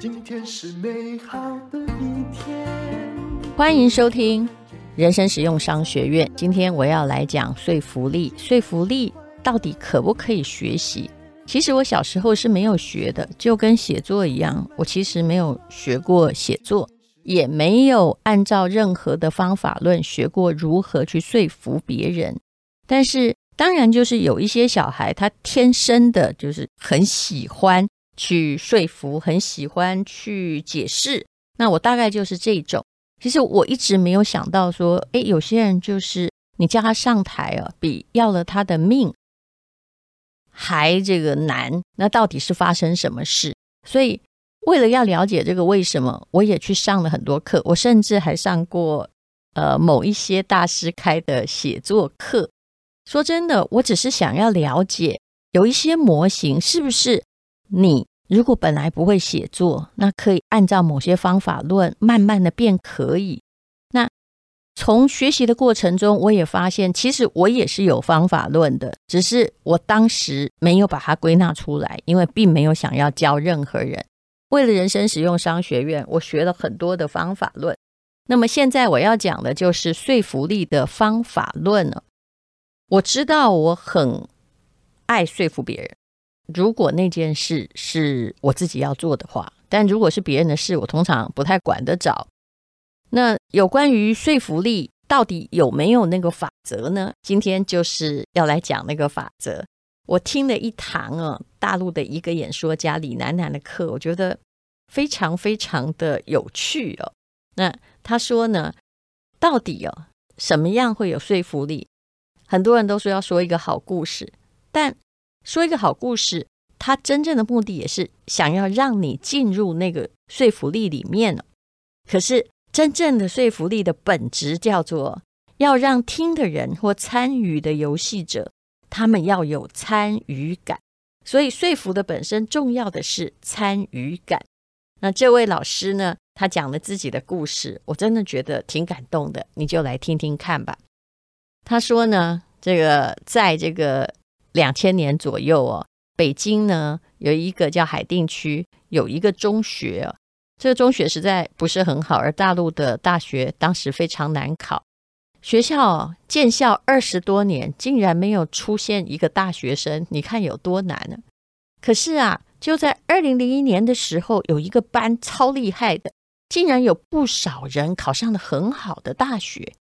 今天是美好的一天。欢迎收听人生实用商学院。今天我要来讲说服力。说服力到底可不可以学习？其实我小时候是没有学的，就跟写作一样，我其实没有学过写作，也没有按照任何的方法论学过如何去说服别人。但是，当然就是有一些小孩，他天生的就是很喜欢去说服，很喜欢去解释。那我大概就是这种。其实我一直没有想到说，诶，有些人就是你叫他上台啊，比要了他的命还这个难。那到底是发生什么事？所以为了要了解这个为什么，我也去上了很多课。我甚至还上过呃某一些大师开的写作课。说真的，我只是想要了解有一些模型是不是你。如果本来不会写作，那可以按照某些方法论，慢慢的变可以。那从学习的过程中，我也发现，其实我也是有方法论的，只是我当时没有把它归纳出来，因为并没有想要教任何人。为了人生实用商学院，我学了很多的方法论。那么现在我要讲的就是说服力的方法论了。我知道我很爱说服别人。如果那件事是我自己要做的话，但如果是别人的事，我通常不太管得着。那有关于说服力到底有没有那个法则呢？今天就是要来讲那个法则。我听了一堂啊，大陆的一个演说家李楠楠的课，我觉得非常非常的有趣哦。那他说呢，到底哦，什么样会有说服力？很多人都说要说一个好故事，但说一个好故事，它真正的目的也是想要让你进入那个说服力里面。可是真正的说服力的本质叫做要让听的人或参与的游戏者，他们要有参与感。所以说服的本身重要的是参与感。那这位老师呢，他讲了自己的故事，我真的觉得挺感动的，你就来听听看吧。他说呢，这个在这个。两千年左右哦，北京呢有一个叫海淀区有一个中学，这个中学实在不是很好，而大陆的大学当时非常难考，学校建校二十多年，竟然没有出现一个大学生，你看有多难呢？可是啊，就在二零零一年的时候，有一个班超厉害的，竟然有不少人考上了很好的大学，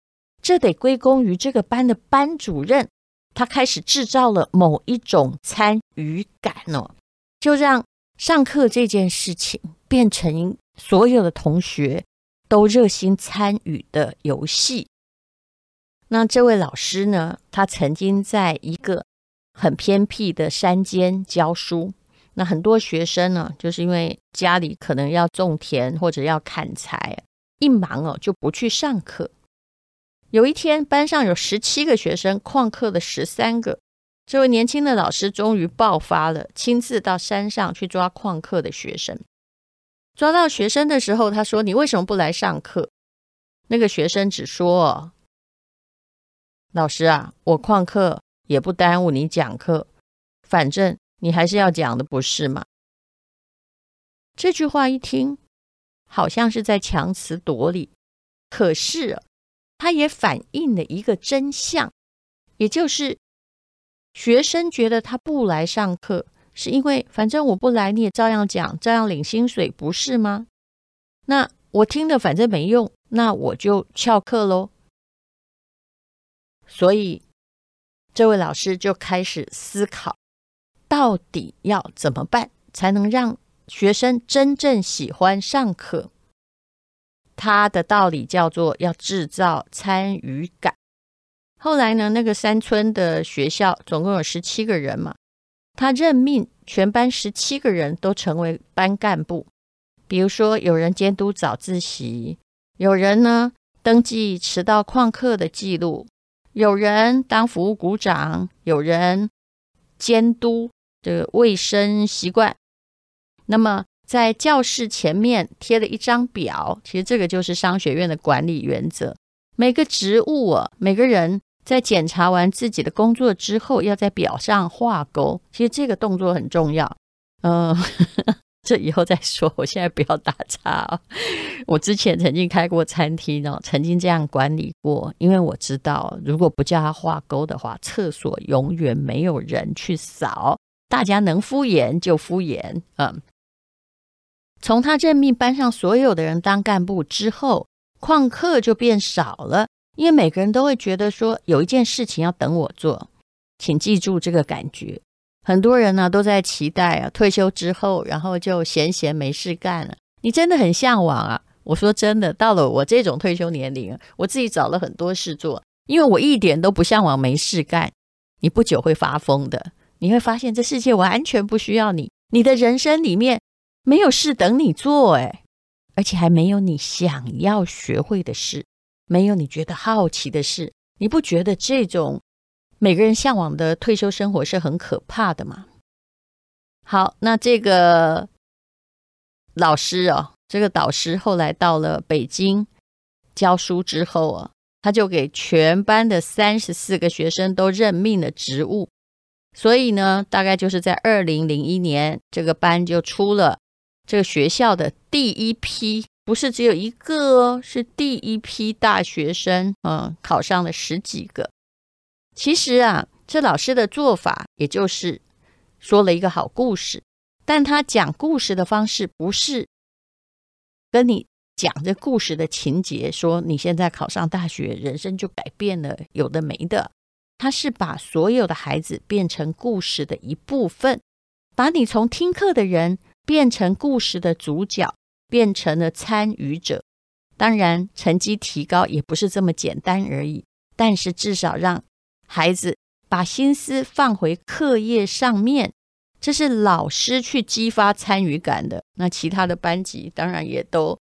这得归功于这个班的班主任。他开始制造了某一种参与感哦，就让上课这件事情变成所有的同学都热心参与的游戏。那这位老师呢，他曾经在一个很偏僻的山间教书，那很多学生呢，就是因为家里可能要种田或者要砍柴，一忙哦就不去上课。有一天，班上有十七个学生，旷课了十三个。这位年轻的老师终于爆发了，亲自到山上去抓旷课的学生。抓到学生的时候，他说：“你为什么不来上课？”那个学生只说：“老师啊，我旷课也不耽误你讲课，反正你还是要讲的，不是吗？”这句话一听，好像是在强词夺理，可是。它也反映了一个真相，也就是学生觉得他不来上课，是因为反正我不来，你也照样讲，照样领薪水，不是吗？那我听了反正没用，那我就翘课喽。所以这位老师就开始思考，到底要怎么办才能让学生真正喜欢上课？他的道理叫做要制造参与感。后来呢，那个山村的学校总共有十七个人嘛，他任命全班十七个人都成为班干部。比如说，有人监督早自习，有人呢登记迟到旷课的记录，有人当服务股长，有人监督这个卫生习惯。那么。在教室前面贴了一张表，其实这个就是商学院的管理原则。每个职务，每个人在检查完自己的工作之后，要在表上画勾。其实这个动作很重要。嗯、呃，这以后再说。我现在不要打岔哦。我之前曾经开过餐厅哦，曾经这样管理过。因为我知道，如果不叫他画勾的话，厕所永远没有人去扫。大家能敷衍就敷衍。嗯，从他任命班上所有的人当干部之后，旷课就变少了。因为每个人都会觉得说有一件事情要等我做，请记住这个感觉。很多人呢都在期待啊，退休之后，然后就闲闲没事干了。你真的很向往啊？我说真的，到了我这种退休年龄，我自己找了很多事做，因为我一点都不向往没事干。你不久会发疯的，你会发现这世界完全不需要你，你的人生里面没有事等你做，诶，而且还没有你想要学会的事。没有你觉得好奇的事，你不觉得这种每个人向往的退休生活是很可怕的吗？好，那这个老师哦，这个导师后来到了北京教书之后啊，他就给全班的三十四个学生都任命了职务，所以呢，大概就是在二零零一年，这个班就出了这个学校的第一批。不是只有一个哦，是第一批大学生，嗯，考上了十几个。其实啊，这老师的做法，也就是说了一个好故事，但他讲故事的方式不是跟你讲这故事的情节，说你现在考上大学，人生就改变了，有的没的。他是把所有的孩子变成故事的一部分，把你从听课的人变成故事的主角。变成了参与者，当然成绩提高也不是这么简单而已。但是至少让孩子把心思放回课业上面，这是老师去激发参与感的。那其他的班级当然也都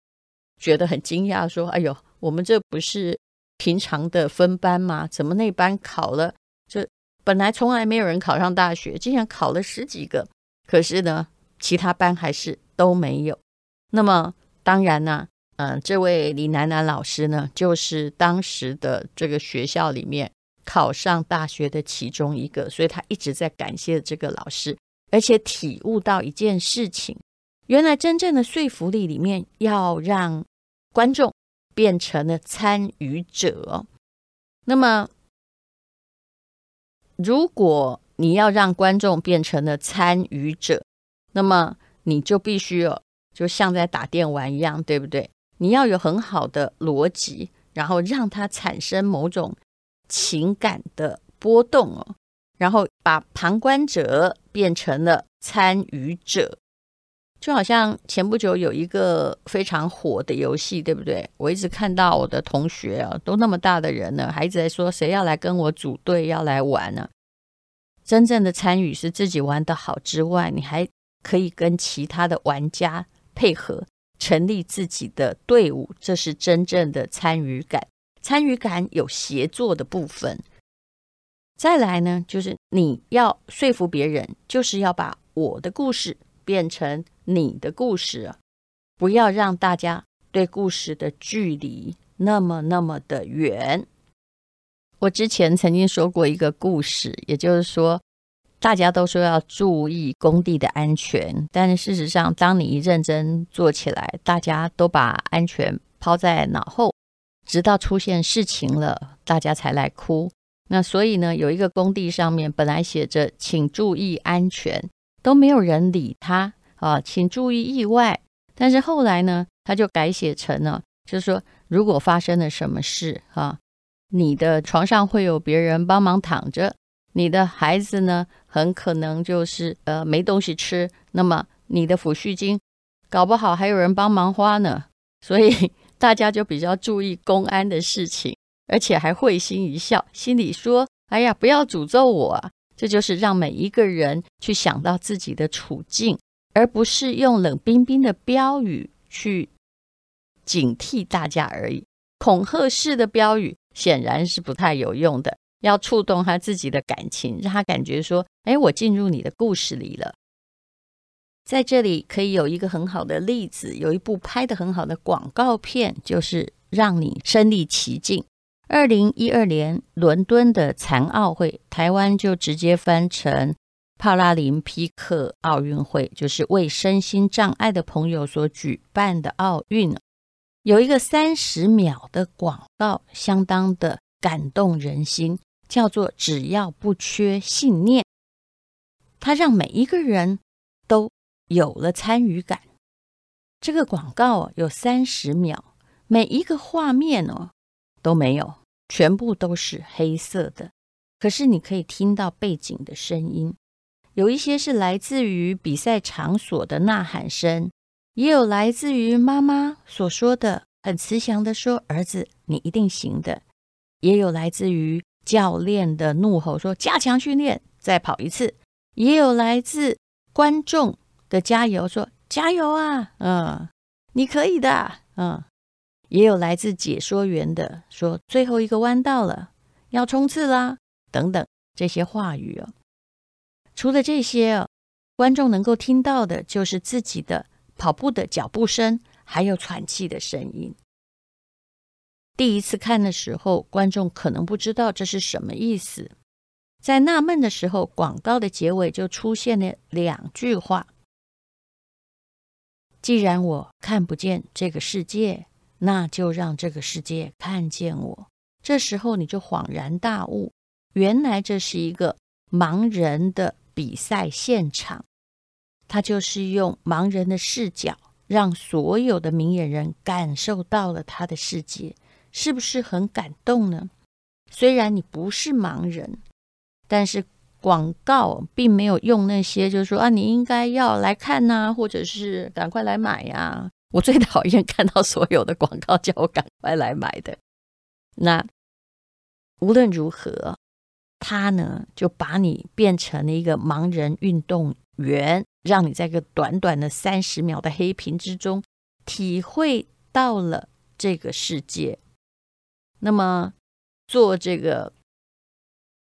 觉得很惊讶，说：“哎呦，我们这不是平常的分班吗？怎么那班考了？这本来从来没有人考上大学，竟然考了十几个。可是呢，其他班还是都没有。”那么当然呢，嗯，这位李楠楠老师呢，就是当时的这个学校里面考上大学的其中一个，所以他一直在感谢这个老师，而且体悟到一件事情：原来真正的说服力里面要让观众变成了参与者。那么，如果你要让观众变成了参与者，那么你就必须哦。就像在打电玩一样，对不对？你要有很好的逻辑，然后让它产生某种情感的波动哦，然后把旁观者变成了参与者，就好像前不久有一个非常火的游戏，对不对？我一直看到我的同学啊，都那么大的人了，还一直在说谁要来跟我组队要来玩呢？真正的参与是自己玩得好之外，你还可以跟其他的玩家。配合成立自己的队伍，这是真正的参与感。参与感有协作的部分。再来呢，就是你要说服别人，就是要把我的故事变成你的故事，不要让大家对故事的距离那么那么的远。我之前曾经说过一个故事，也就是说。大家都说要注意工地的安全，但是事实上，当你一认真做起来，大家都把安全抛在脑后，直到出现事情了，大家才来哭。那所以呢，有一个工地上面本来写着“请注意安全”，都没有人理他啊，请注意意外。但是后来呢，他就改写成了，就是说，如果发生了什么事啊，你的床上会有别人帮忙躺着。你的孩子呢，很可能就是呃没东西吃，那么你的抚恤金搞不好还有人帮忙花呢，所以大家就比较注意公安的事情，而且还会心一笑，心里说：“哎呀，不要诅咒我啊！”这就是让每一个人去想到自己的处境，而不是用冷冰冰的标语去警惕大家而已。恐吓式的标语显然是不太有用的。要触动他自己的感情，让他感觉说：“哎，我进入你的故事里了。”在这里可以有一个很好的例子，有一部拍得很好的广告片，就是让你身临其境。二零一二年伦敦的残奥会，台湾就直接翻成帕拉林匹克奥运会，就是为身心障碍的朋友所举办的奥运。有一个三十秒的广告，相当的感动人心，叫做“只要不缺信念”，它让每一个人都有了参与感。这个广告有三十秒，每一个画面哦都没有。全部都是黑色的，可是你可以听到背景的声音，有一些是来自于比赛场所的呐喊声，也有来自于妈妈所说的很慈祥的说：“儿子，你一定行的。”也有来自于教练的怒吼说：“加强训练，再跑一次。”也有来自观众的加油说：“加油啊，嗯，你可以的，嗯。”也有来自解说员的说：“最后一个弯道了，要冲刺啦！”等等这些话语哦。除了这些哦，观众能够听到的就是自己的跑步的脚步声，还有喘气的声音。第一次看的时候，观众可能不知道这是什么意思。在纳闷的时候，广告的结尾就出现了两句话：“既然我看不见这个世界。”那就让这个世界看见我。这时候你就恍然大悟，原来这是一个盲人的比赛现场。他就是用盲人的视角，让所有的明眼人感受到了他的世界，是不是很感动呢？虽然你不是盲人，但是广告并没有用那些，就是说啊，你应该要来看呐、或者是赶快来买呀、我最讨厌看到所有的广告叫我赶快来买的。那无论如何，他呢就把你变成了一个盲人运动员，让你在个短短的三十秒的黑屏之中，体会到了这个世界。那么做这个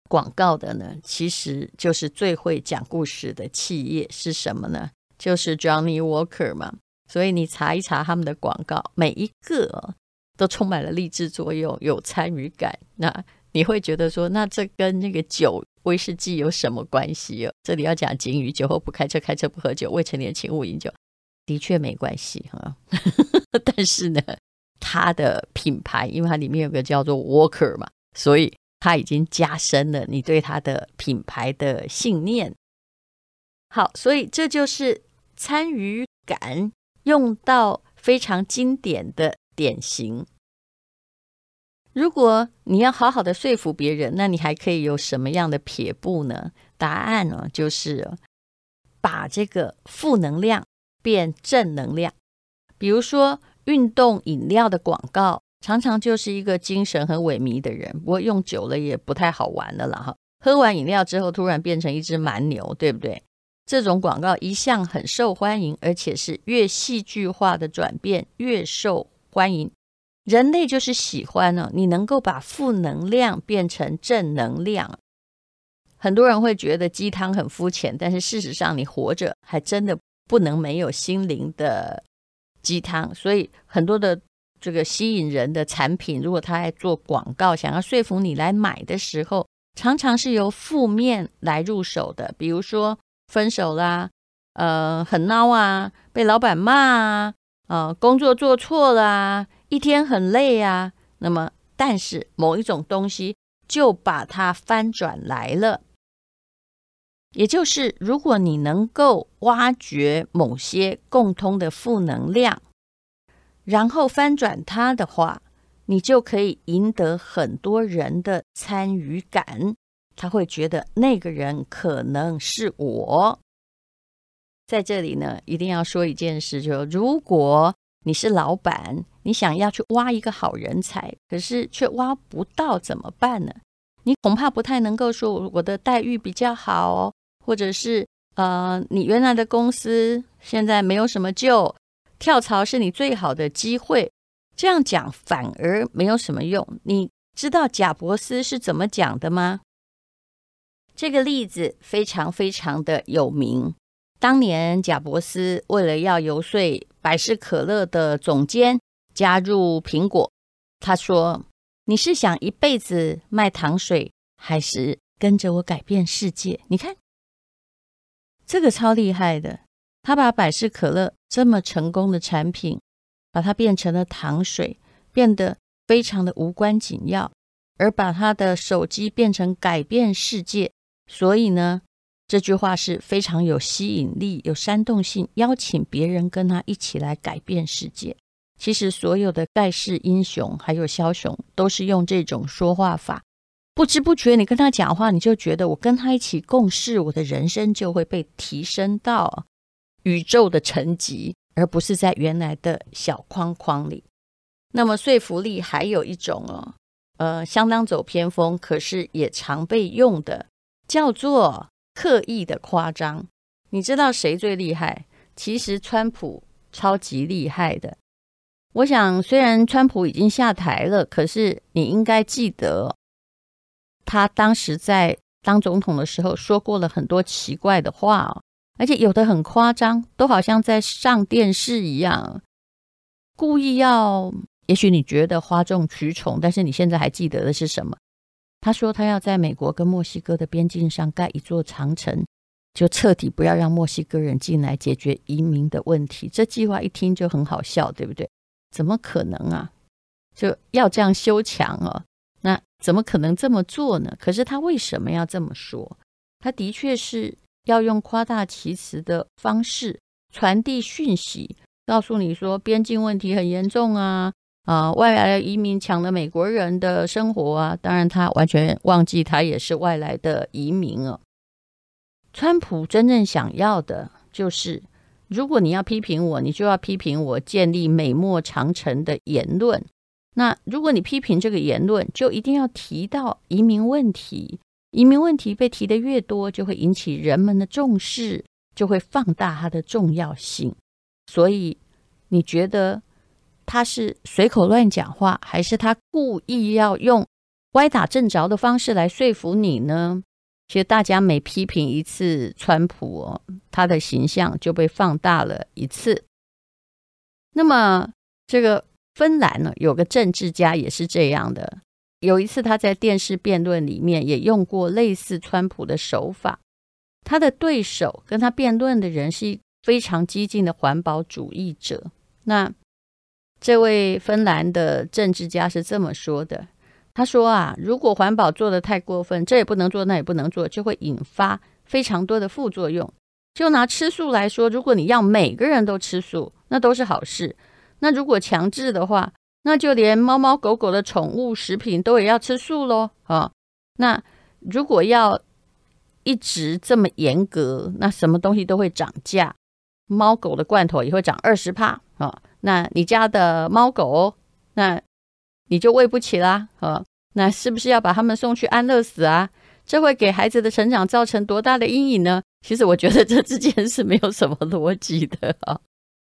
广告的呢，其实就是最会讲故事的企业是什么呢？就是 Johnny Walker 嘛。所以你查一查他们的广告，每一个都充满了励志作用，有参与感。那你会觉得说，那这跟那个酒威士忌有什么关系哦？这里要讲警语：酒后不开车，开车不喝酒，未成年请勿饮酒。的确没关系哈，但是呢，它的品牌，因为它里面有个叫做 Walker 嘛，所以它已经加深了你对它的品牌的信念。好，所以这就是参与感。用到非常经典的典型。如果你要好好的说服别人，那你还可以有什么样的撇步呢？答案呢，就是把这个负能量变正能量。比如说，运动饮料的广告常常就是一个精神很萎靡的人，不过用久了也不太好玩的了哈。喝完饮料之后，突然变成一只蛮牛，对不对？这种广告一向很受欢迎，而且是越戏剧化的转变越受欢迎。人类就是喜欢呢，你能够把负能量变成正能量。很多人会觉得鸡汤很肤浅，但是事实上，你活着还真的不能没有心灵的鸡汤。所以很多的这个吸引人的产品，如果他在做广告，想要说服你来买的时候，常常是由负面来入手的，比如说。分手啦，呃，很孬啊，被老板骂啊，呃，工作做错了啊，一天很累啊。那么，但是某一种东西就把它翻转来了，也就是如果你能够挖掘某些共通的负能量，然后翻转它的话，你就可以赢得很多人的参与感。他会觉得那个人可能是我。在这里呢，一定要说一件事，就是如果你是老板，你想要去挖一个好人才，可是却挖不到，怎么办呢？你恐怕不太能够说我的待遇比较好哦，或者是呃，你原来的公司现在没有什么救，跳槽是你最好的机会。这样讲反而没有什么用。你知道贾伯斯是怎么讲的吗？这个例子非常非常的有名。当年贾伯斯为了要游说百事可乐的总监加入苹果，他说：“你是想一辈子卖糖水，还是跟着我改变世界？你看，这个超厉害的，他把百事可乐这么成功的产品，把它变成了糖水，变得非常的无关紧要，而把他的手机变成改变世界。所以呢，这句话是非常有吸引力、有煽动性，邀请别人跟他一起来改变世界。其实所有的盖世英雄还有枭雄，都是用这种说话法。不知不觉，你跟他讲话，你就觉得我跟他一起共事，我的人生就会被提升到宇宙的层级，而不是在原来的小框框里。那么说服力还有一种哦，呃，相当走偏锋，可是也常被用的，叫做刻意的夸张。你知道谁最厉害？其实川普超级厉害的。我想，虽然川普已经下台了，可是你应该记得，他当时在当总统的时候说过了很多奇怪的话哦，而且有的很夸张，都好像在上电视一样，故意要。也许你觉得哗众取宠，但是你现在还记得的是什么？他说他要在美国跟墨西哥的边境上盖一座长城，就彻底不要让墨西哥人进来，解决移民的问题。这计划一听就很好笑，对不对？怎么可能啊？就要这样修墙哦？怎么可能这么做呢？可是他为什么要这么说？他的确是要用夸大其词的方式传递讯息，告诉你说边境问题很严重啊啊！外来移民抢了美国人的生活啊！当然，他完全忘记他也是外来的移民啊。川普真正想要的就是。如果你要批评我，你就要批评我建立美墨长城的言论。那如果你批评这个言论，就一定要提到移民问题。移民问题被提得越多，就会引起人们的重视，就会放大它的重要性。所以，你觉得他是随口乱讲话，还是他故意要用歪打正着的方式来说服你呢？其实大家每批评一次川普哦，他的形象就被放大了一次。那么这个芬兰呢，有个政治家也是这样的。有一次他在电视辩论里面也用过类似川普的手法。他的对手跟他辩论的人是非常激进的环保主义者。那这位芬兰的政治家是这么说的。他说啊，如果环保做得太过分，这也不能做，那也不能做，就会引发非常多的副作用。就拿吃素来说，如果你要每个人都吃素，那都是好事。那如果强制的话，那就连猫猫狗狗的宠物食品都也要吃素喽啊。那如果要一直这么严格，那什么东西都会涨价，猫狗的罐头也会涨二十帕啊。那你家的猫狗，那。你就喂不起啦，啊，那是不是要把他们送去安乐死啊？这会给孩子的成长造成多大的阴影呢？其实我觉得这之间是没有什么逻辑的啊。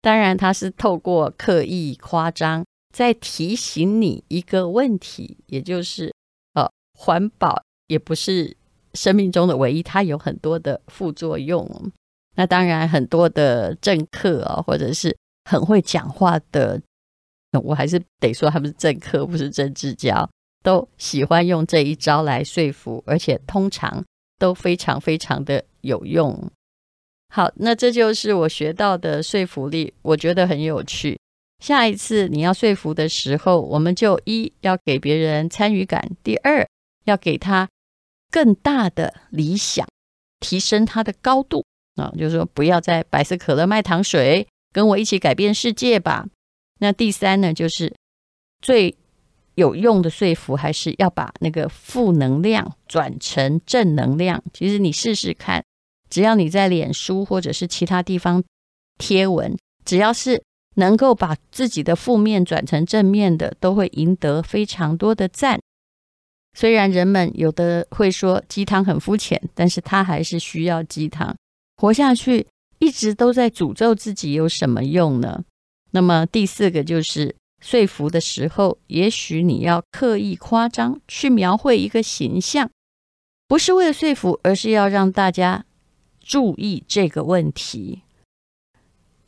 当然，他是透过刻意夸张，在提醒你一个问题，也就是，呃，环保也不是生命中的唯一，它有很多的副作用。那当然，很多的政客啊，或者是很会讲话的。我还是得说，他们是政客，不是政治家，都喜欢用这一招来说服，而且通常都非常非常的有用。好，那这就是我学到的说服力，我觉得很有趣。下一次你要说服的时候，我们就一要给别人参与感，第二要给他更大的理想，提升他的高度啊，就是说不要再百事可乐卖糖水，跟我一起改变世界吧。那第三呢，就是最有用的说服，还是要把那个负能量转成正能量。其实你试试看，只要你在脸书或者是其他地方贴文，只要是能够把自己的负面转成正面的，都会赢得非常多的赞。虽然人们有的会说鸡汤很肤浅，但是他还是需要鸡汤活下去。一直都在诅咒自己有什么用呢？那么第四个就是说服的时候，也许你要刻意夸张，去描绘一个形象，不是为了说服，而是要让大家注意这个问题。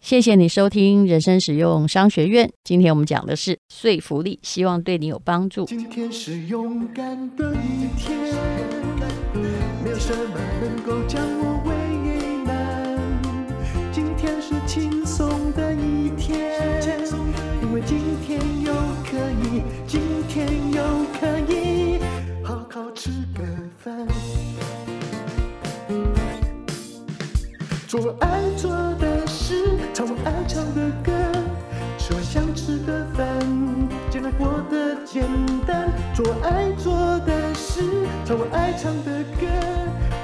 谢谢你收听人生实用商学院。今天我们讲的是说服力，希望对你有帮助。今天是勇敢的一天，没有什么能够将我为难。今天是轻松的一天，因为今天又可以，今天又可以好好吃个饭，做爱做的事。唱我爱唱的歌，吃我想吃的饭，尽量过得简单，做爱做的事，唱我爱唱的歌，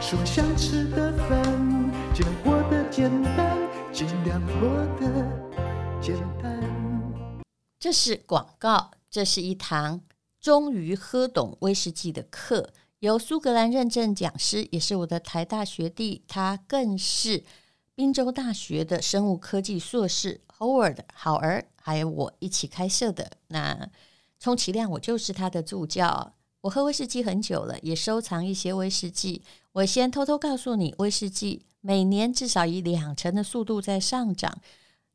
吃我想吃的饭，尽量过得简单，尽量过得简单。这是广告，这是一堂终于喝懂威士忌的课，由苏格兰认证讲师，也是我的台大学弟，他更是。宾州大学的生物科技硕士 Howard 好儿，还有我一起开设的。那充其量我就是他的助教。我喝威士忌很久了，也收藏一些威士忌。我先偷偷告诉你，威士忌每年至少以两成的速度在上涨。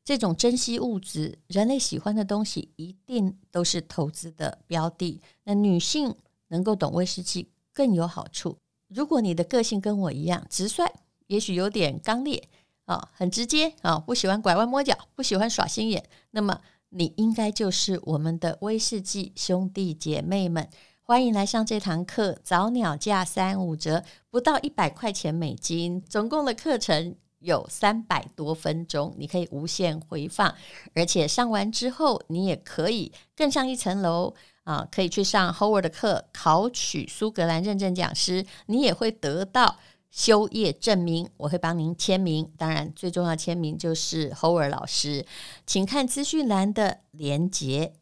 这种珍稀物质，人类喜欢的东西，一定都是投资的标的。那女性能够懂威士忌更有好处。如果你的个性跟我一样直率，也许有点刚烈。啊、很直接啊、不喜欢拐弯抹角，不喜欢耍心眼。那么你应该就是我们的威士忌兄弟姐妹们，欢迎来上这堂课，早鸟价三五折，不到一百块钱美金。总共的课程有三百多分钟，你可以无限回放，而且上完之后，你也可以更上一层楼啊，可以去上 Howard 的课，考取苏格兰认证讲师，你也会得到。修业证明，我会帮您签名。当然，最重要签名就是侯尔老师，请看资讯栏的连结。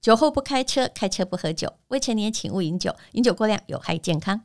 酒后不开车，开车不喝酒，未成年请勿饮酒，饮酒过量有害健康。